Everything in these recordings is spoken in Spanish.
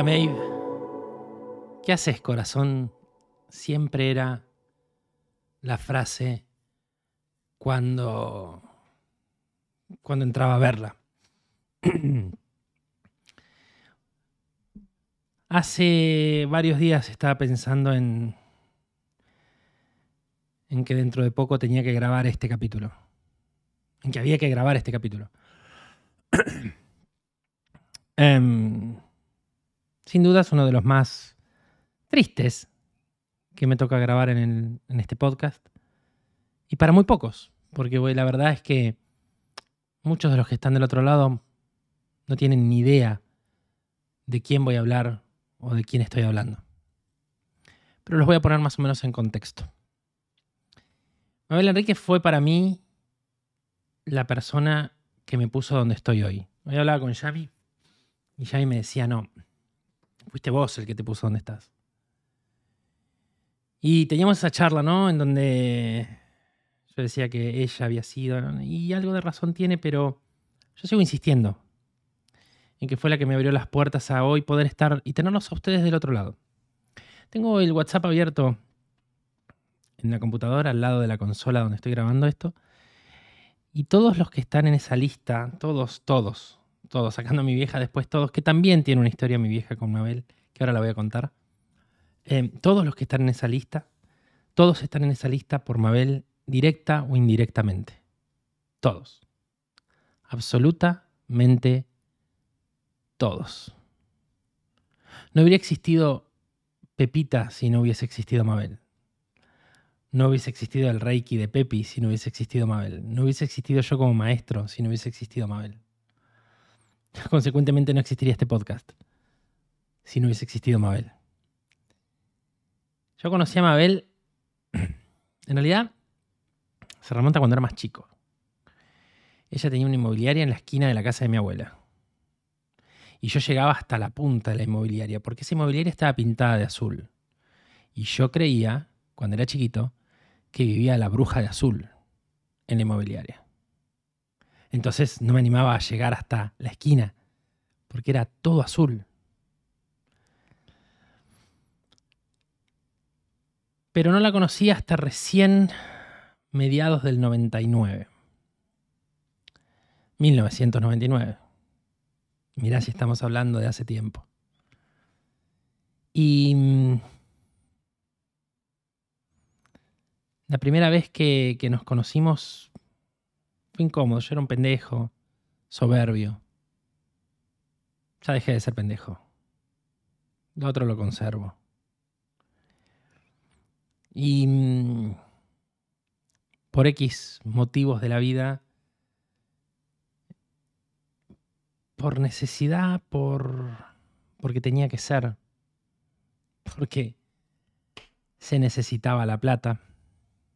Hola. ¿Qué haces, corazón? Siempre era la frase cuando cuando entraba a verla. Hace varios días estaba pensando en en que dentro de poco tenía que grabar este capítulo. En que había que grabar este capítulo. Em, sin duda es uno de los más tristes que me toca grabar en, este podcast. Y para muy pocos, porque la verdad es que muchos de los que están del otro lado no tienen ni idea de quién voy a hablar o de quién estoy hablando. Pero los voy a poner más o menos en contexto. Mabel Enrique fue para mí la persona que me puso donde estoy hoy. Hoy hablaba con Xavi y Xavi me decía, no, fuiste vos el que te puso donde estás. Y teníamos esa charla, ¿no? En donde yo decía que ella había sido, y algo de razón tiene, pero yo sigo insistiendo en que fue la que me abrió las puertas a hoy poder estar y tenerlos a ustedes del otro lado. Tengo el WhatsApp abierto en la computadora al lado de la consola donde estoy grabando esto. Y todos los que están en esa lista, todos, todos, todos, sacando a mi vieja después, todos, que también tiene una historia mi vieja con Mabel, que ahora la voy a contar. Eh, todos los que están en esa lista, todos están en esa lista por Mabel directa o indirectamente. Todos. Absolutamente todos. No hubiera existido Pepita si no hubiese existido Mabel. No hubiese existido el Reiki de Pepi si no hubiese existido Mabel. No hubiese existido yo como maestro si no hubiese existido Mabel. Consecuentemente no existiría este podcast si no hubiese existido Mabel. Yo conocí a Mabel, en realidad, se remonta cuando era más chico. Ella tenía una inmobiliaria en la esquina de la casa de mi abuela. Y yo llegaba hasta la punta de la inmobiliaria, porque esa inmobiliaria estaba pintada de azul. Y yo creía, cuando era chiquito, que vivía la bruja de azul en la inmobiliaria. Entonces no me animaba a llegar hasta la esquina, porque era todo azul. Pero no la conocí hasta recién mediados del 99. 1999. Mirá si estamos hablando de hace tiempo. Y mm, la primera vez que, que nos conocimos incómodo. Yo era un pendejo, soberbio. Ya dejé de ser pendejo. Lo otro lo conservo. Y mm, por X motivos de la vida, por necesidad, por porque tenía que ser, porque se necesitaba la plata,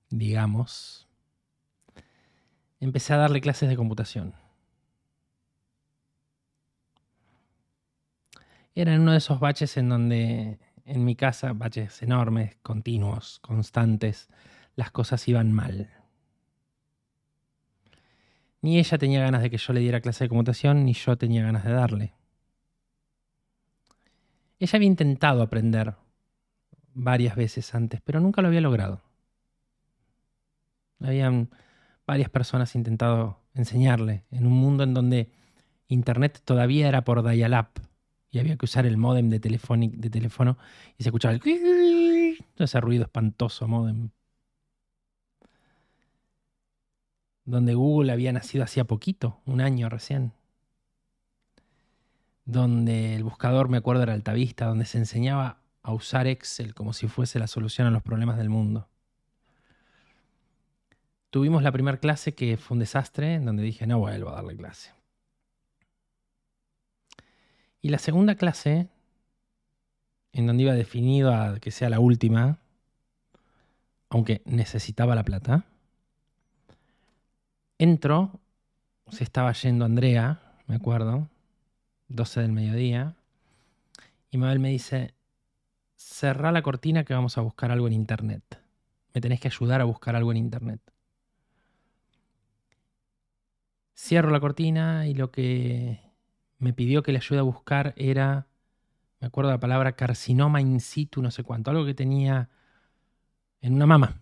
digamos, empecé a darle clases de computación. Era en uno de esos baches en donde en mi casa, baches enormes, continuos, constantes, las cosas iban mal. Ni ella tenía ganas de que yo le diera clase de computación, ni yo tenía ganas de darle. Ella había intentado aprender varias veces antes, pero nunca lo había logrado. Habían varias personas intentado enseñarle en un mundo en donde Internet todavía era por dial-up y había que usar el modem de, de teléfono y se escuchaba el... ese ruido espantoso modem. Donde Google había nacido hacía poquito, un año recién. Donde el buscador, me acuerdo, era Altavista, donde se enseñaba a usar Excel como si fuese la solución a los problemas del mundo. Tuvimos la primera clase que fue un desastre, en donde dije, no vuelvo a darle clase. Y la segunda clase, en donde iba definido a que sea la última, aunque necesitaba la plata, entro, se estaba yendo Andrea, me acuerdo, 12 del mediodía, y Mabel me dice, cerrá la cortina que vamos a buscar algo en internet. Me tenés que ayudar a buscar algo en internet. Cierro la cortina y lo que me pidió que le ayude a buscar era me acuerdo de la palabra carcinoma in situ, no sé cuánto, algo que tenía en una mama.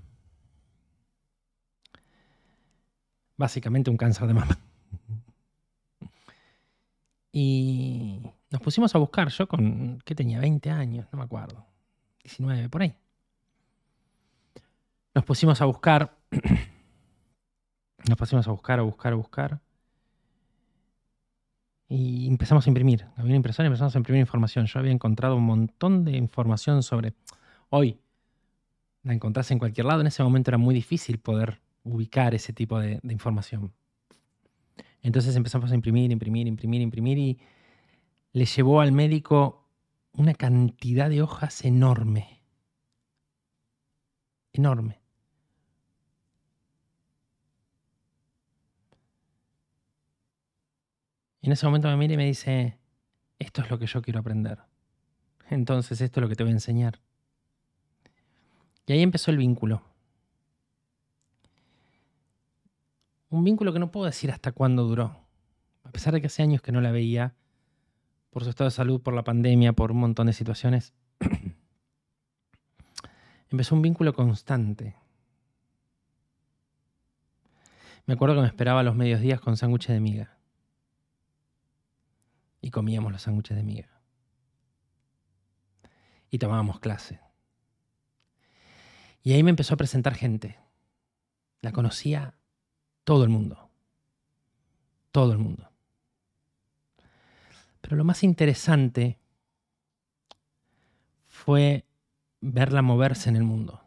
Básicamente un cáncer de mama. Y nos pusimos a buscar, yo con, ¿qué tenía? 20 años, no me acuerdo. 19, por ahí. Nos pusimos a buscar, nos pusimos a buscar, a buscar, a buscar. Y empezamos a imprimir. Había una impresora y empezamos a imprimir información. Yo había encontrado un montón de información sobre... Hoy la encontrás en cualquier lado. En ese momento era muy difícil poder ubicar ese tipo de, de información. Entonces empezamos a imprimir, imprimir, imprimir, imprimir y le llevó al médico una cantidad de hojas enorme. Enorme. Y en ese momento me mira y me dice, esto es lo que yo quiero aprender. Entonces esto es lo que te voy a enseñar. Y ahí empezó el vínculo. Un vínculo que no puedo decir hasta cuándo duró. A pesar de que hace años que no la veía, por su estado de salud, por la pandemia, por un montón de situaciones, empezó un vínculo constante. Me acuerdo que me esperaba los medios días con sándwiches de miga. Y comíamos los sándwiches de miga. Y tomábamos clase. Y ahí me empezó a presentar gente. La conocía todo el mundo. Todo el mundo. Pero lo más interesante fue verla moverse en el mundo.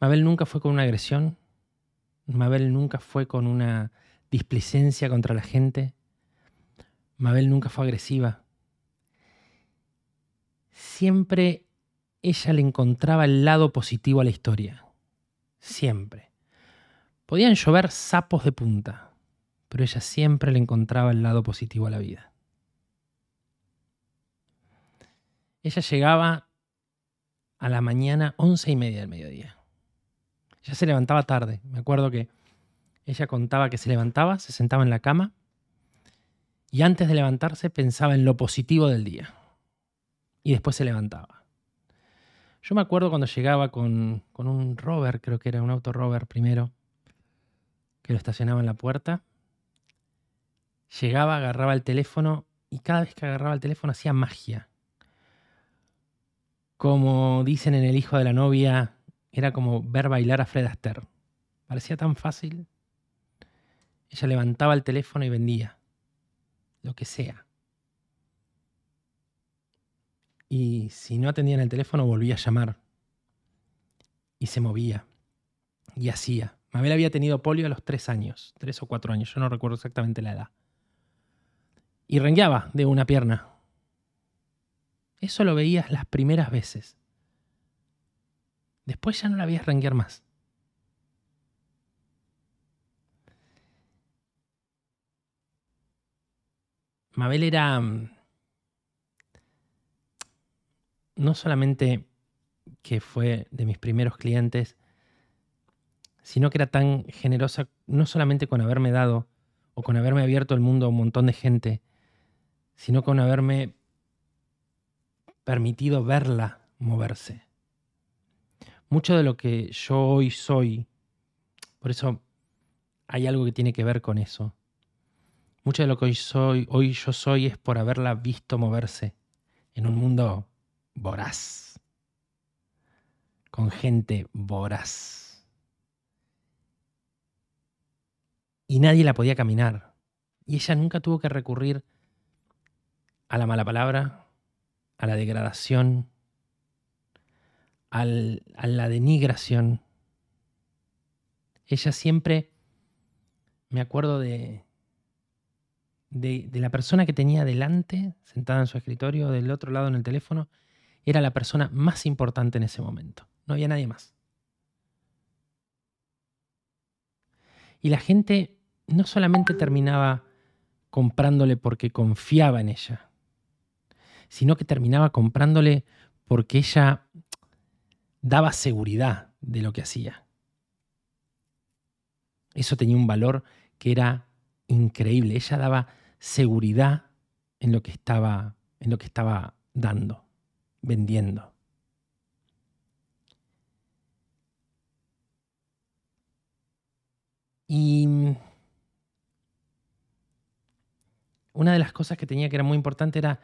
Mabel nunca fue con una agresión, Mabel nunca fue con una displicencia contra la gente, Mabel nunca fue agresiva. Siempre ella le encontraba el lado positivo a la historia. Siempre. Podían llover sapos de punta, pero ella siempre le encontraba el lado positivo a la vida. Ella llegaba a la mañana once y media del mediodía. Ella se levantaba tarde. Me acuerdo que ella contaba que se levantaba, se sentaba en la cama y antes de levantarse pensaba en lo positivo del día. Y después se levantaba. Yo me acuerdo cuando llegaba con, con un rover, creo que era un auto rover primero, que lo estacionaba en la puerta. Llegaba, agarraba el teléfono y cada vez que agarraba el teléfono hacía magia. Como dicen en El hijo de la novia, era como ver bailar a Fred Astaire. Parecía tan fácil. Ella levantaba el teléfono y vendía. Lo que sea. Y si no atendían el teléfono, volvía a llamar. Y se movía. Y hacía. Mabel había tenido polio a los tres años, tres o cuatro años, yo no recuerdo exactamente la edad. Y rengueaba de una pierna. Eso lo veías las primeras veces. Después ya no la veías renguear más. Mabel era mm, no solamente que fue de mis primeros clientes, sino que era tan generosa no solamente con haberme dado o con haberme abierto el mundo a un montón de gente, sino con haberme permitido verla moverse. Mucho de lo que yo hoy soy, por eso hay algo que tiene que ver con eso. Mucho de lo que hoy soy, hoy yo soy es por haberla visto moverse en un mundo voraz, con gente voraz. y nadie la podía caminar. Y ella nunca tuvo que recurrir a la mala palabra, a la degradación, a la denigración. Ella siempre, me acuerdo de, de, la persona que tenía delante, sentada en su escritorio, del otro lado en el teléfono, era la persona más importante en ese momento. No había nadie más. Y la gente no solamente terminaba comprándole porque confiaba en ella, sino que terminaba comprándole porque ella daba seguridad de lo que hacía. Eso tenía un valor que era increíble. Ella daba seguridad en lo que estaba en lo que estaba dando, vendiendo. Y una de las cosas que tenía que era muy importante era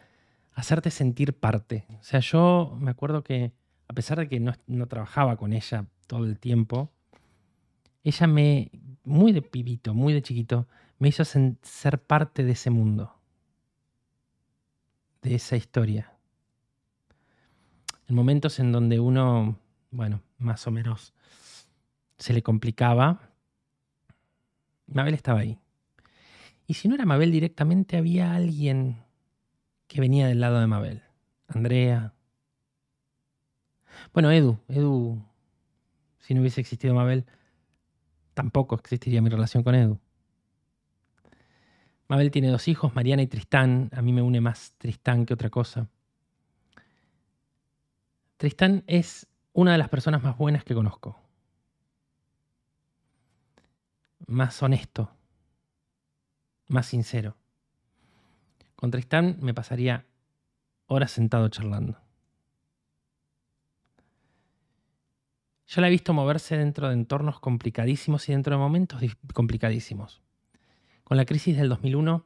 hacerte sentir parte. O sea, yo me acuerdo que a pesar de que no, no trabajaba con ella todo el tiempo, ella me, muy de pibito, muy de chiquito, me hizo ser parte de ese mundo, de esa historia. En momentos en donde uno, bueno, más o menos se le complicaba, Mabel estaba ahí. Y si no era Mabel directamente, había alguien que venía del lado de Mabel. Andrea. Bueno, Edu. Edu, si no hubiese existido Mabel, tampoco existiría mi relación con Edu. Mabel tiene dos hijos, Mariana y Tristán. A mí me une más Tristán que otra cosa. Tristán es una de las personas más buenas que conozco. Más honesto. Más sincero. Con Tristán me pasaría horas sentado charlando. Yo la he visto moverse dentro de entornos complicadísimos y dentro de momentos complicadísimos. Con la crisis del 2001,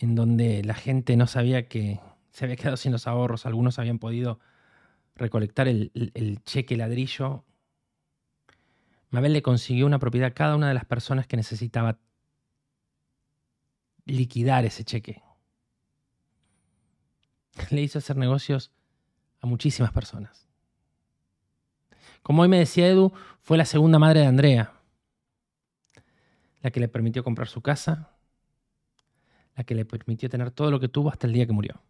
en donde la gente no sabía que se había quedado sin los ahorros, algunos habían podido recolectar el, el cheque ladrillo, Mabel le consiguió una propiedad a cada una de las personas que necesitaba liquidar ese cheque. Le hizo hacer negocios a muchísimas personas. Como hoy me decía Edu, fue la segunda madre de Andrea, la que le permitió comprar su casa, la que le permitió tener todo lo que tuvo hasta el día que murió.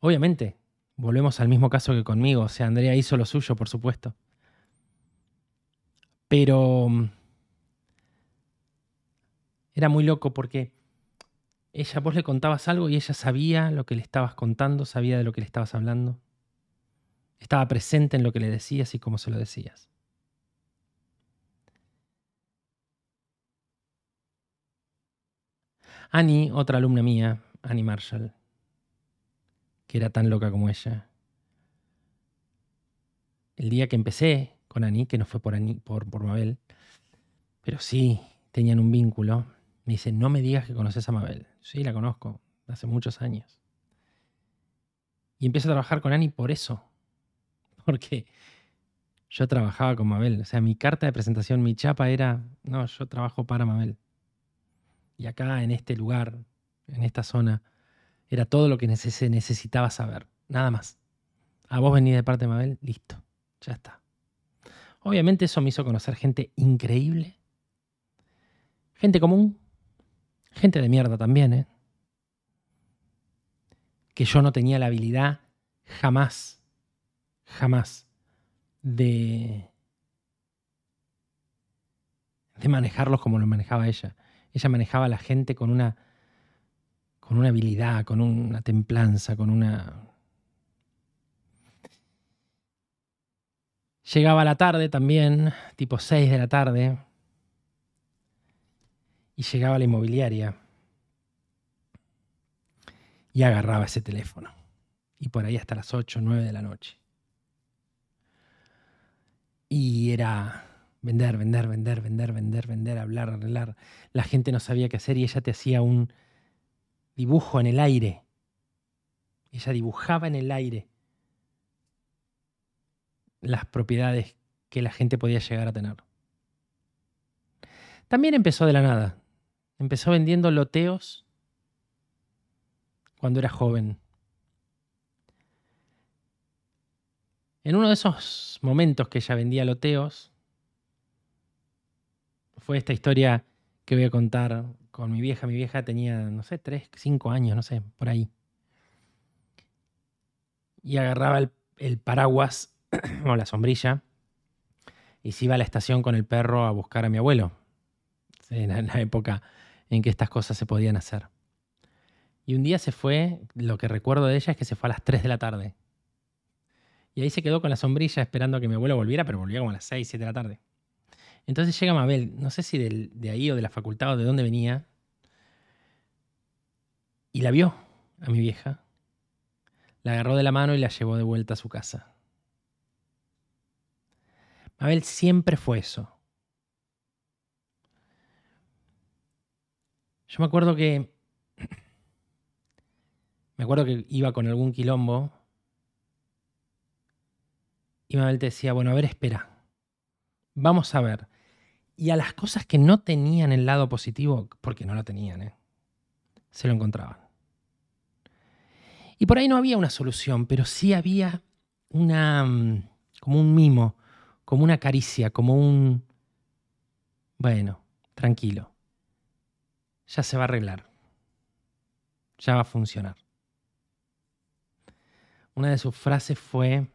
Obviamente, volvemos al mismo caso que conmigo, o sea, Andrea hizo lo suyo, por supuesto. Pero mm, era muy loco porque ella, vos le contabas algo y ella sabía lo que le estabas contando, sabía de lo que le estabas hablando. Estaba presente en lo que le decías y cómo se lo decías. Annie, otra alumna mía, Annie Marshall, que era tan loca como ella. El día que empecé con Annie, que no fue por, Annie, por, por Mabel, pero sí tenían un vínculo, dice, no me digas que conoces a Mabel. Sí, la conozco, hace muchos años. Y empiezo a trabajar con Ani por eso. Porque yo trabajaba con Mabel. O sea, mi carta de presentación, mi chapa era, no, yo trabajo para Mabel. Y acá, en este lugar, en esta zona, era todo lo que se necesitaba saber. Nada más. A vos venís de parte de Mabel, listo. Ya está. Obviamente eso me hizo conocer gente increíble. Gente común, Gente de mierda también, ¿eh? Que yo no tenía la habilidad jamás, jamás de, de manejarlos como lo manejaba ella. Ella manejaba a la gente con una, con una habilidad, con una templanza, con una... Llegaba a la tarde también, tipo 6 de la tarde, y llegaba a la inmobiliaria y agarraba ese teléfono. Y por ahí hasta las 8 o 9 de la noche. Y era vender, vender, vender, vender, vender, vender, hablar, hablar. La gente no sabía qué hacer y ella te hacía un dibujo en el aire. Ella dibujaba en el aire las propiedades que la gente podía llegar a tener. También empezó de la nada. Empezó vendiendo loteos cuando era joven. En uno de esos momentos que ella vendía loteos, fue esta historia que voy a contar con mi vieja. Mi vieja tenía, no sé, tres, cinco años, no sé, por ahí. Y agarraba el, paraguas o la sombrilla y se iba a la estación con el perro a buscar a mi abuelo. En la época en que estas cosas se podían hacer. Y un día se fue, lo que recuerdo de ella es que se fue a las 3 de la tarde. Y ahí se quedó con la sombrilla esperando que mi abuelo volviera, pero volvía como a las 6, 7 de la tarde. Entonces llega Mabel, no sé si de ahí o de la facultad o de dónde venía, y la vio a mi vieja, la agarró de la mano y la llevó de vuelta a su casa. Mabel siempre fue eso. Yo me acuerdo que. Me acuerdo que iba con algún quilombo. Y Mabel te decía, bueno, a ver, espera. Vamos a ver. Y a las cosas que no tenían el lado positivo, porque no lo tenían, ¿eh? se lo encontraban. Y por ahí no había una solución, pero sí había una. Mm, como un mimo, como una caricia, como un... Bueno, tranquilo. Ya se va a arreglar. Ya va a funcionar. Una de sus frases fue,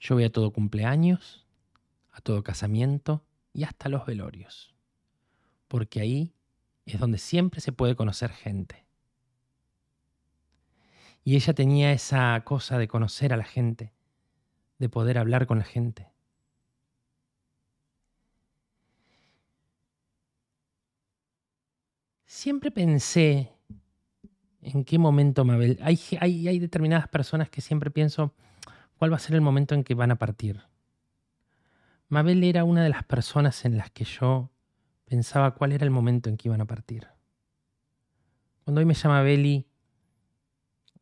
yo voy a todo cumpleaños, a todo casamiento y hasta los velorios, porque ahí es donde siempre se puede conocer gente. Y ella tenía esa cosa de conocer a la gente, de poder hablar con la gente. Siempre pensé en qué momento Mabel. Hay, hay, determinadas personas que siempre pienso cuál va a ser el momento en que van a partir. Mabel era una de las personas en las que yo pensaba cuál era el momento en que iban a partir. Cuando hoy me llama Beli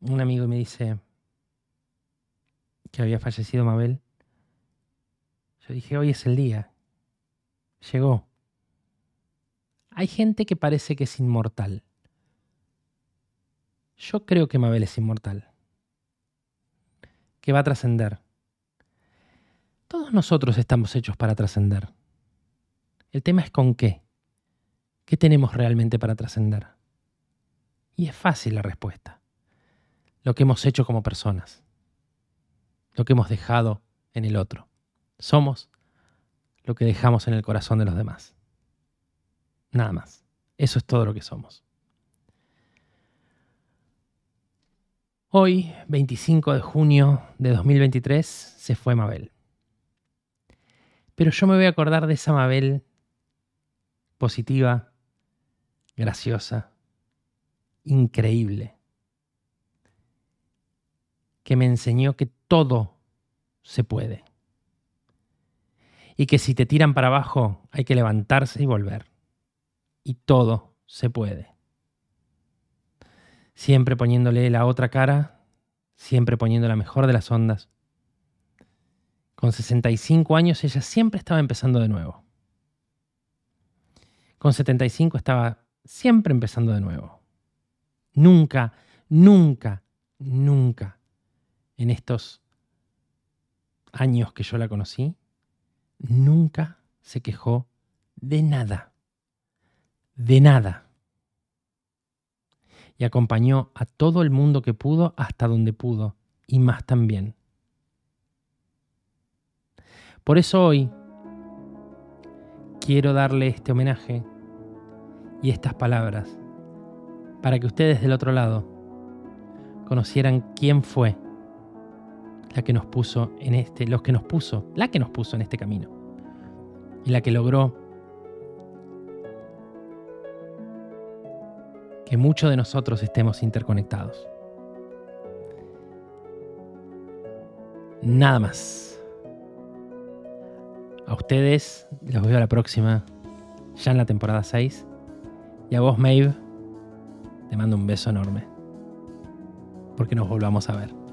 un amigo me dice que había fallecido Mabel, yo dije, hoy es el día. Llegó. Hay gente que parece que es inmortal. Yo creo que Mabel es inmortal. Que va a trascender. Todos nosotros estamos hechos para trascender. El tema es con qué. ¿Qué tenemos realmente para trascender? Y es fácil la respuesta lo que hemos hecho como personas, lo que hemos dejado en el otro. Somos lo que dejamos en el corazón de los demás. Nada más. Eso es todo lo que somos. Hoy, 25 de junio de 2023, se fue Mabel. Pero yo me voy a acordar de esa Mabel positiva, graciosa, increíble, que me enseñó que todo se puede. Y que si te tiran para abajo hay que levantarse y volver. Y todo se puede. Siempre poniéndole la otra cara, siempre poniendo la mejor de las ondas. Con 65 años ella siempre estaba empezando de nuevo. Con 75 estaba siempre empezando de nuevo. Nunca, nunca, nunca en estos años que yo la conocí, nunca se quejó de nada. De nada. Y acompañó a todo el mundo que pudo hasta donde pudo, y más también. Por eso hoy quiero darle este homenaje y estas palabras para que ustedes del otro lado conocieran quién fue la que nos puso en este, los que nos puso, la que nos puso en este camino. Y la que logró que muchos de nosotros estemos interconectados. Nada más. A ustedes los veo a la próxima, ya en la temporada 6. Y a vos, Maeve, te mando un beso enorme. Porque nos volvamos a ver.